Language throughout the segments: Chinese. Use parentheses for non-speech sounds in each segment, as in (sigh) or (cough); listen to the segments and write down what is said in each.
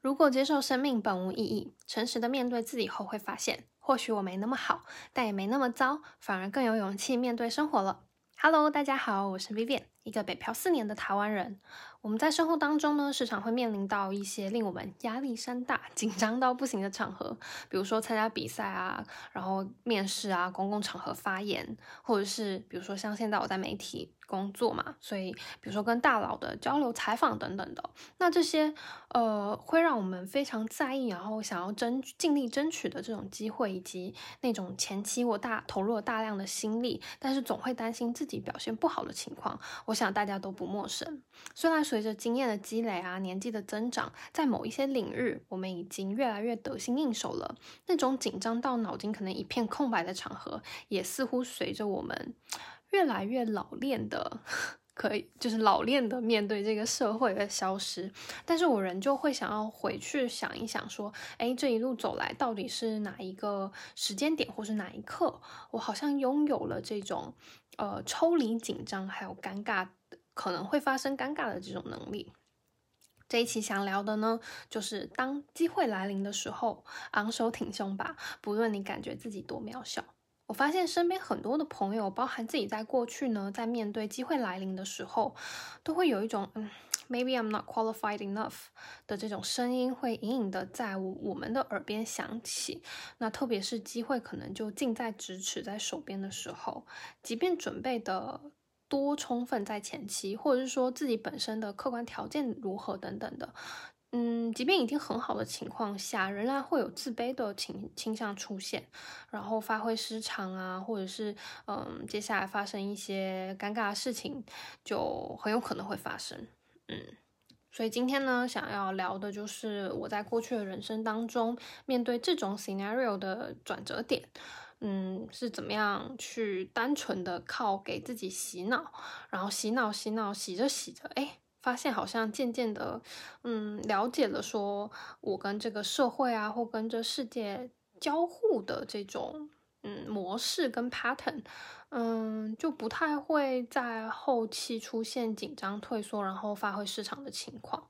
如果接受生命本无意义，诚实的面对自己后，会发现或许我没那么好，但也没那么糟，反而更有勇气面对生活了。Hello，大家好，我是 Vivian，一个北漂四年的台湾人。我们在生活当中呢，时常会面临到一些令我们压力山大、(laughs) 紧张到不行的场合，比如说参加比赛啊，然后面试啊，公共场合发言，或者是比如说像现在我在媒体。工作嘛，所以比如说跟大佬的交流、采访等等的，那这些呃会让我们非常在意，然后想要争尽力争取的这种机会，以及那种前期我大投入了大量的心力，但是总会担心自己表现不好的情况，我想大家都不陌生。虽然随着经验的积累啊，年纪的增长，在某一些领域，我们已经越来越得心应手了，那种紧张到脑筋可能一片空白的场合，也似乎随着我们。越来越老练的，可以就是老练的面对这个社会的消失，但是我仍旧会想要回去想一想，说，哎，这一路走来到底是哪一个时间点，或是哪一刻，我好像拥有了这种，呃，抽离紧张还有尴尬，可能会发生尴尬的这种能力。这一期想聊的呢，就是当机会来临的时候，昂首挺胸吧，不论你感觉自己多渺小。我发现身边很多的朋友，包含自己在过去呢，在面对机会来临的时候，都会有一种嗯，maybe I'm not qualified enough 的这种声音，会隐隐的在我我们的耳边响起。那特别是机会可能就近在咫尺，在手边的时候，即便准备的多充分，在前期，或者是说自己本身的客观条件如何等等的。嗯，即便已经很好的情况下，仍然会有自卑的倾倾向出现，然后发挥失常啊，或者是嗯，接下来发生一些尴尬的事情，就很有可能会发生。嗯，所以今天呢，想要聊的就是我在过去的人生当中，面对这种 scenario 的转折点，嗯，是怎么样去单纯的靠给自己洗脑，然后洗脑洗脑洗着洗着，哎。发现好像渐渐的，嗯，了解了，说我跟这个社会啊，或跟这世界交互的这种嗯模式跟 pattern，嗯，就不太会在后期出现紧张退缩，然后发挥失常的情况，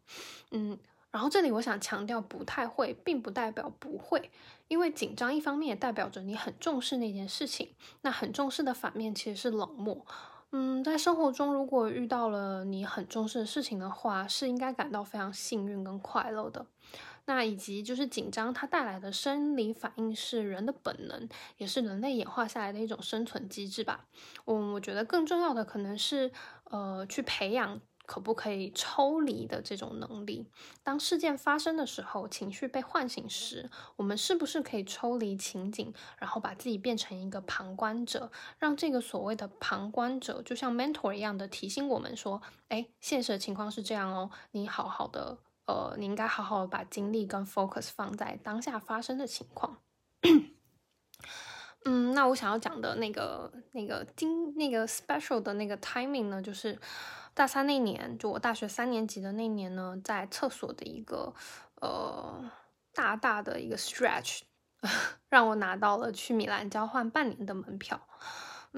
嗯，然后这里我想强调，不太会，并不代表不会，因为紧张一方面也代表着你很重视那件事情，那很重视的反面其实是冷漠。嗯，在生活中，如果遇到了你很重视的事情的话，是应该感到非常幸运跟快乐的。那以及就是紧张，它带来的生理反应是人的本能，也是人类演化下来的一种生存机制吧。嗯，我觉得更重要的可能是，呃，去培养。可不可以抽离的这种能力？当事件发生的时候，情绪被唤醒时，我们是不是可以抽离情景，然后把自己变成一个旁观者，让这个所谓的旁观者就像 mentor 一样的提醒我们说：“哎，现实的情况是这样哦，你好好的，呃，你应该好好把精力跟 focus 放在当下发生的情况。(coughs) ”嗯，那我想要讲的那个、那个今那个 special 的那个 timing 呢，就是。大三那年，就我大学三年级的那年呢，在厕所的一个呃大大的一个 stretch，(laughs) 让我拿到了去米兰交换半年的门票。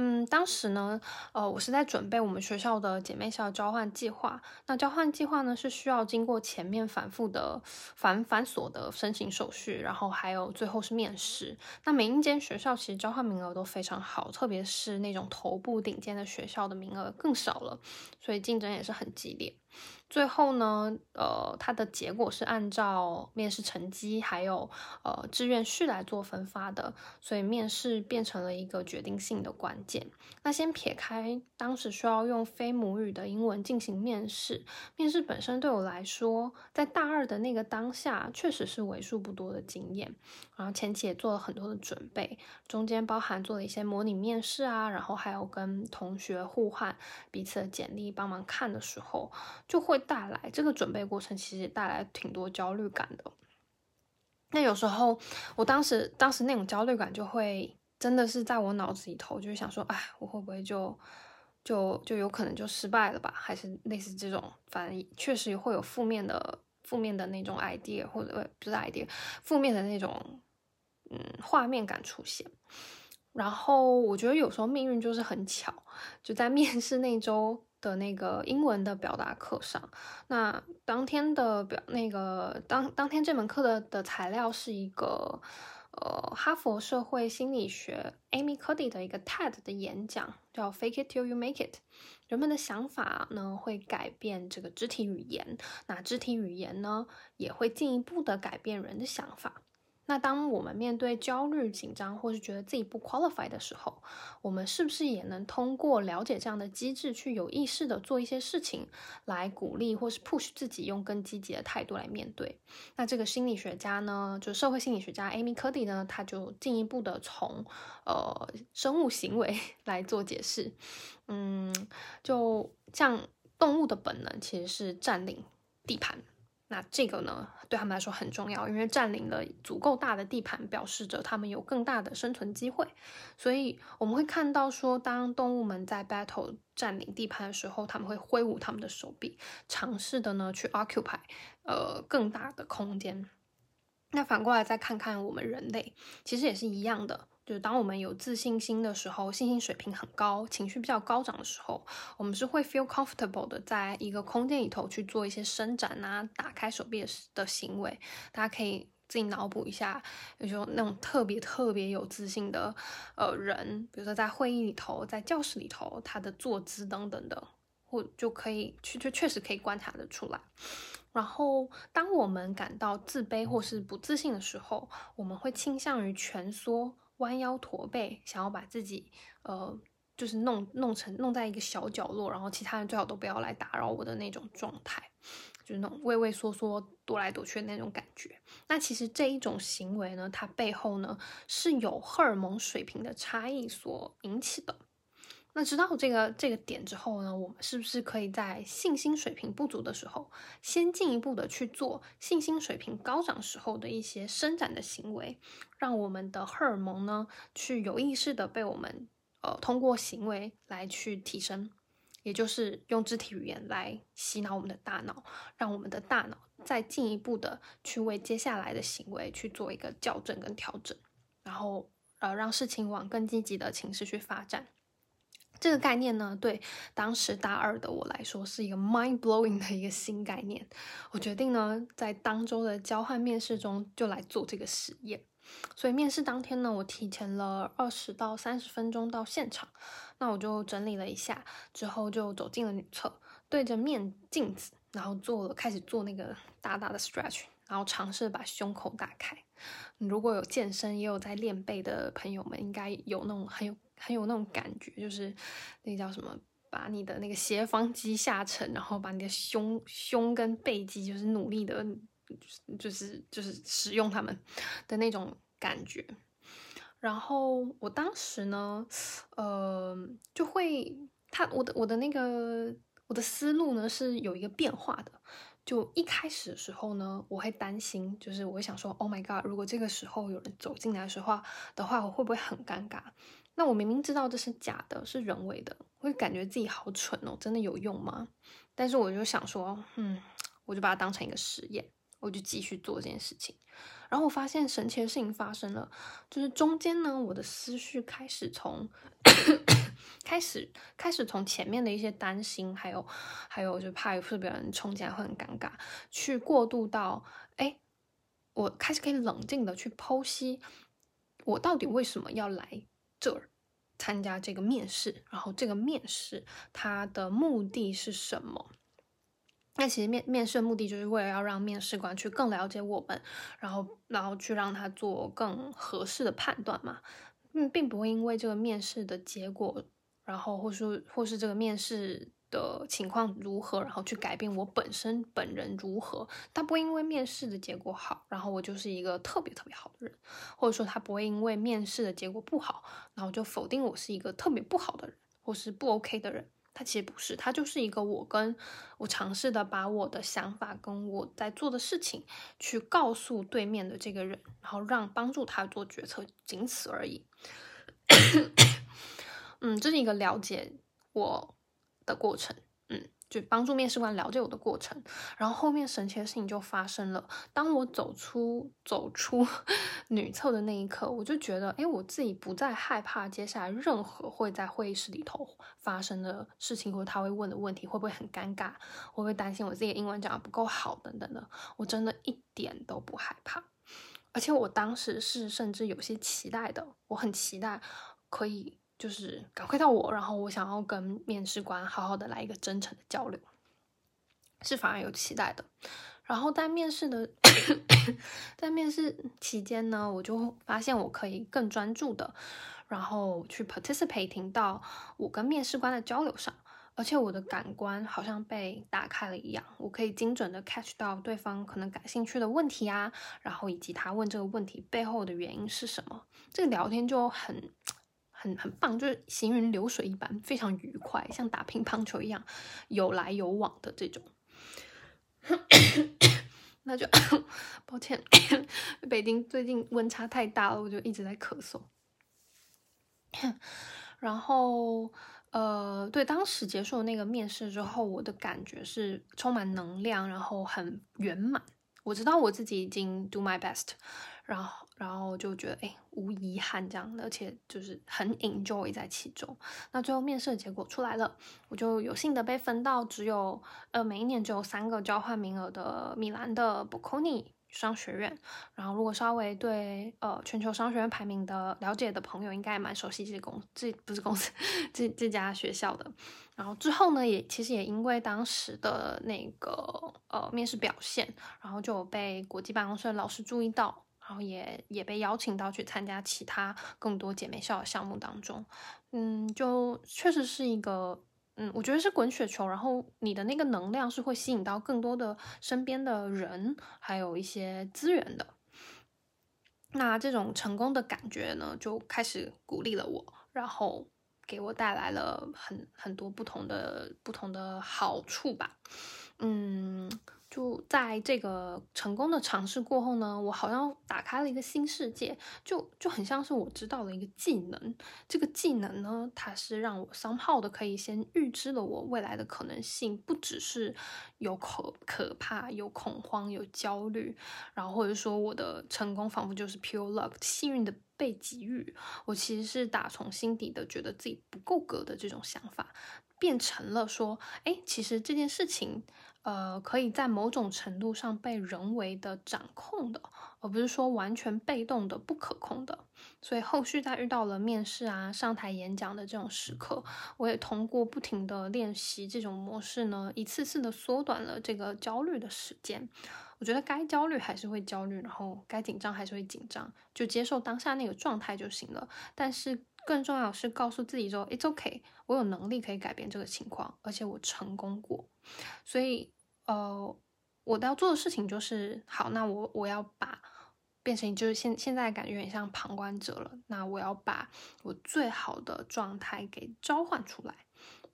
嗯，当时呢，呃，我是在准备我们学校的姐妹校交换计划。那交换计划呢，是需要经过前面反复的繁繁琐的申请手续，然后还有最后是面试。那每一间学校其实交换名额都非常好，特别是那种头部顶尖的学校的名额更少了，所以竞争也是很激烈。最后呢，呃，它的结果是按照面试成绩还有呃志愿序来做分发的，所以面试变成了一个决定性的关键。那先撇开当时需要用非母语的英文进行面试，面试本身对我来说，在大二的那个当下确实是为数不多的经验，然后前期也做了很多的准备，中间包含做了一些模拟面试啊，然后还有跟同学互换彼此的简历帮忙看的时候，就会。带来这个准备过程，其实带来挺多焦虑感的。那有时候，我当时当时那种焦虑感，就会真的是在我脑子里头，就是想说，哎，我会不会就就就有可能就失败了吧？还是类似这种，反正确实会有负面的负面的那种 idea，或者不是 idea，负面的那种嗯画面感出现。然后我觉得有时候命运就是很巧，就在面试那周。的那个英文的表达课上，那当天的表那个当当天这门课的的材料是一个呃哈佛社会心理学 Amy Cuddy 的一个 TED 的演讲，叫 Fake it till you make it。人们的想法呢会改变这个肢体语言，那肢体语言呢也会进一步的改变人的想法。那当我们面对焦虑、紧张，或是觉得自己不 qualify 的时候，我们是不是也能通过了解这样的机制，去有意识的做一些事情，来鼓励或是 push 自己，用更积极的态度来面对？那这个心理学家呢，就社会心理学家 Amy Cuddy 呢，他就进一步的从呃生物行为 (laughs) 来做解释。嗯，就像动物的本能其实是占领地盘。那这个呢，对他们来说很重要，因为占领了足够大的地盘，表示着他们有更大的生存机会。所以我们会看到说，当动物们在 battle 占领地盘的时候，他们会挥舞他们的手臂，尝试的呢去 occupy 呃更大的空间。那反过来再看看我们人类，其实也是一样的。就是当我们有自信心的时候，信心水平很高，情绪比较高涨的时候，我们是会 feel comfortable 的，在一个空间里头去做一些伸展啊、打开手臂的的行为。大家可以自己脑补一下，有时候那种特别特别有自信的呃人，比如说在会议里头、在教室里头，他的坐姿等等的，或就可以去，就确实可以观察得出来。然后，当我们感到自卑或是不自信的时候，我们会倾向于蜷缩。弯腰驼背，想要把自己，呃，就是弄弄成弄在一个小角落，然后其他人最好都不要来打扰我的那种状态，就是那种畏畏缩缩、躲来躲去的那种感觉。那其实这一种行为呢，它背后呢是有荷尔蒙水平的差异所引起的。那知道这个这个点之后呢，我们是不是可以在信心水平不足的时候，先进一步的去做信心水平高涨时候的一些伸展的行为，让我们的荷尔蒙呢，去有意识的被我们呃通过行为来去提升，也就是用肢体语言来洗脑我们的大脑，让我们的大脑再进一步的去为接下来的行为去做一个校正跟调整，然后呃让事情往更积极的形式去发展。这个概念呢，对当时大二的我来说是一个 mind blowing 的一个新概念。我决定呢，在当周的交换面试中就来做这个实验。所以面试当天呢，我提前了二十到三十分钟到现场。那我就整理了一下，之后就走进了女厕，对着面镜子，然后做了开始做那个大大的 stretch，然后尝试把胸口打开。如果有健身也有在练背的朋友们，应该有那种很有。很有那种感觉，就是那叫什么，把你的那个斜方肌下沉，然后把你的胸胸跟背肌，就是努力的，就是就是使用它们的那种感觉。然后我当时呢，呃，就会他我的我的那个我的思路呢是有一个变化的。就一开始的时候呢，我会担心，就是我会想说，Oh my god，如果这个时候有人走进来的话的话，我会不会很尴尬？那我明明知道这是假的，是人为的，会感觉自己好蠢哦，真的有用吗？但是我就想说，嗯，我就把它当成一个实验，我就继续做这件事情。然后我发现神奇的事情发生了，就是中间呢，我的思绪开始从开始开始从前面的一些担心，还有还有就怕是别人冲进来会很尴尬，去过渡到，哎，我开始可以冷静的去剖析，我到底为什么要来。这儿参加这个面试，然后这个面试它的目的是什么？那其实面面试的目的就是为了要让面试官去更了解我们，然后然后去让他做更合适的判断嘛。嗯，并不会因为这个面试的结果，然后或是或是这个面试。的情况如何，然后去改变我本身本人如何？他不会因为面试的结果好，然后我就是一个特别特别好的人，或者说他不会因为面试的结果不好，然后就否定我是一个特别不好的人，或是不 OK 的人。他其实不是，他就是一个我跟我尝试的把我的想法跟我在做的事情去告诉对面的这个人，然后让帮助他做决策，仅此而已。(coughs) 嗯，这是一个了解我。的过程，就帮助面试官了解我的过程，然后后面神奇的事情就发生了。当我走出走出女厕的那一刻，我就觉得，哎，我自己不再害怕接下来任何会在会议室里头发生的事情，或他会问的问题会不会很尴尬，会不会担心我自己的英文讲的不够好等等的，我真的一点都不害怕。而且我当时是甚至有些期待的，我很期待可以。就是赶快到我，然后我想要跟面试官好好的来一个真诚的交流，是反而有期待的。然后在面试的 (coughs) 在面试期间呢，我就发现我可以更专注的，然后去 participating 到我跟面试官的交流上，而且我的感官好像被打开了一样，我可以精准的 catch 到对方可能感兴趣的问题啊，然后以及他问这个问题背后的原因是什么，这个聊天就很。很很棒，就是行云流水一般，非常愉快，像打乒乓球一样有来有往的这种。那就 (coughs) 抱歉，北京最近温差太大了，我就一直在咳嗽。然后，呃，对，当时结束那个面试之后，我的感觉是充满能量，然后很圆满。我知道我自己已经 do my best。然后，然后就觉得哎，无遗憾这样的，而且就是很 enjoy 在其中。那最后面试的结果出来了，我就有幸的被分到只有呃每一年只有三个交换名额的米兰的 Bocconi 商学院。然后，如果稍微对呃全球商学院排名的了解的朋友，应该蛮熟悉这公这不是公司这这家学校的。然后之后呢，也其实也因为当时的那个呃面试表现，然后就被国际办公室的老师注意到。然后也也被邀请到去参加其他更多姐妹校的项目当中，嗯，就确实是一个，嗯，我觉得是滚雪球，然后你的那个能量是会吸引到更多的身边的人，还有一些资源的。那这种成功的感觉呢，就开始鼓励了我，然后给我带来了很很多不同的不同的好处吧，嗯。就在这个成功的尝试过后呢，我好像打开了一个新世界，就就很像是我知道了一个技能。这个技能呢，它是让我商号的可以先预知了我未来的可能性，不只是有可可怕、有恐慌、有焦虑，然后或者说我的成功仿佛就是 pure luck，幸运的被给予。我其实是打从心底的觉得自己不够格的这种想法，变成了说，哎，其实这件事情。呃，可以在某种程度上被人为的掌控的，而不是说完全被动的、不可控的。所以后续在遇到了面试啊、上台演讲的这种时刻，我也通过不停的练习这种模式呢，一次次的缩短了这个焦虑的时间。我觉得该焦虑还是会焦虑，然后该紧张还是会紧张，就接受当下那个状态就行了。但是更重要是告诉自己说，It's okay，我有能力可以改变这个情况，而且我成功过。所以，呃，我要做的事情就是，好，那我我要把变成就是现现在感觉有点像旁观者了。那我要把我最好的状态给召唤出来。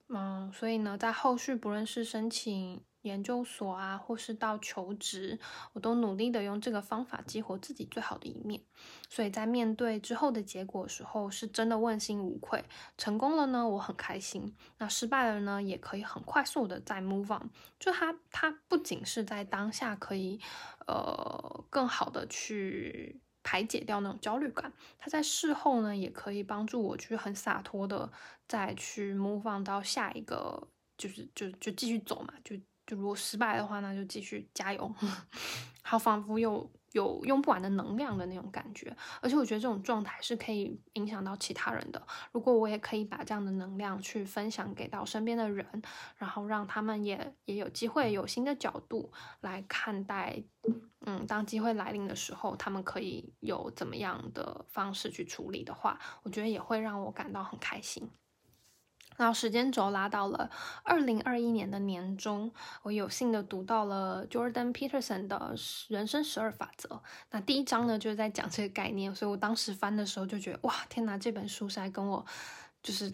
嗯，所以呢，在后续不论是申请。研究所啊，或是到求职，我都努力的用这个方法激活自己最好的一面。所以在面对之后的结果的时候，是真的问心无愧。成功了呢，我很开心；那失败了呢，也可以很快速的再 move on。就它，它不仅是在当下可以，呃，更好的去排解掉那种焦虑感，它在事后呢，也可以帮助我去很洒脱的再去 move on 到下一个，就是就就继续走嘛，就。就如果失败的话，那就继续加油，(laughs) 好，仿佛有有用不完的能量的那种感觉。而且我觉得这种状态是可以影响到其他人的。如果我也可以把这样的能量去分享给到身边的人，然后让他们也也有机会有新的角度来看待，嗯，当机会来临的时候，他们可以有怎么样的方式去处理的话，我觉得也会让我感到很开心。然后时间轴拉到了二零二一年的年中，我有幸的读到了 Jordan Peterson 的人生十二法则。那第一章呢，就是在讲这个概念，所以我当时翻的时候就觉得，哇，天哪，这本书是在跟我就是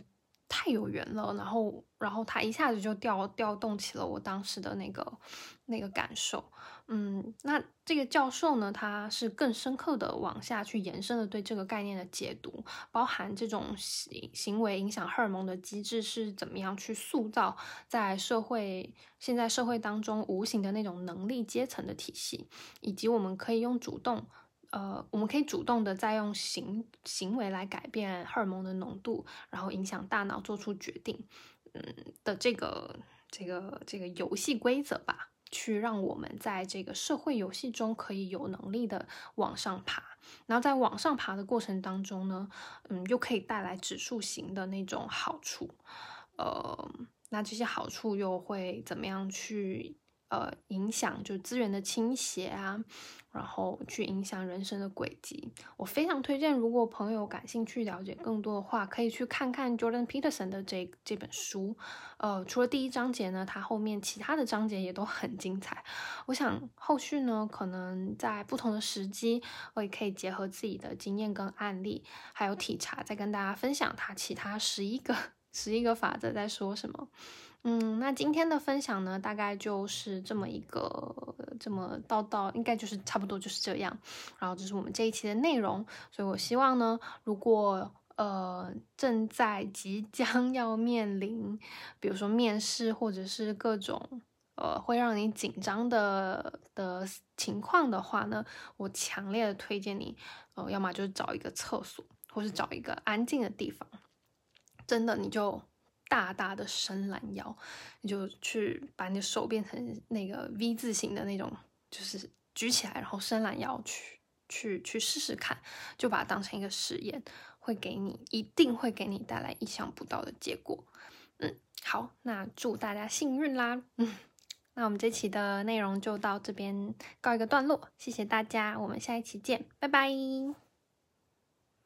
太有缘了，然后，然后他一下子就调调动起了我当时的那个那个感受，嗯，那这个教授呢，他是更深刻的往下去延伸了对这个概念的解读，包含这种行行为影响荷尔蒙的机制是怎么样去塑造在社会现在社会当中无形的那种能力阶层的体系，以及我们可以用主动。呃，我们可以主动的再用行行为来改变荷尔蒙的浓度，然后影响大脑做出决定，嗯的这个这个这个游戏规则吧，去让我们在这个社会游戏中可以有能力的往上爬，然后在往上爬的过程当中呢，嗯，又可以带来指数型的那种好处，呃，那这些好处又会怎么样去？呃，影响就资源的倾斜啊，然后去影响人生的轨迹。我非常推荐，如果朋友感兴趣了解更多的话，可以去看看 Jordan Peterson 的这这本书。呃，除了第一章节呢，它后面其他的章节也都很精彩。我想后续呢，可能在不同的时机，我也可以结合自己的经验跟案例，还有体察，再跟大家分享他其他十一个十一个法则在说什么。嗯，那今天的分享呢，大概就是这么一个这么叨叨，应该就是差不多就是这样。然后这是我们这一期的内容，所以我希望呢，如果呃正在即将 (laughs) 要面临，比如说面试或者是各种呃会让你紧张的的情况的话呢，我强烈的推荐你，呃，要么就是找一个厕所，或是找一个安静的地方，真的你就。大大的伸懒腰，你就去把你的手变成那个 V 字形的那种，就是举起来，然后伸懒腰去去去试试看，就把它当成一个实验，会给你一定会给你带来意想不到的结果。嗯，好，那祝大家幸运啦。嗯，那我们这期的内容就到这边告一个段落，谢谢大家，我们下一期见，拜拜。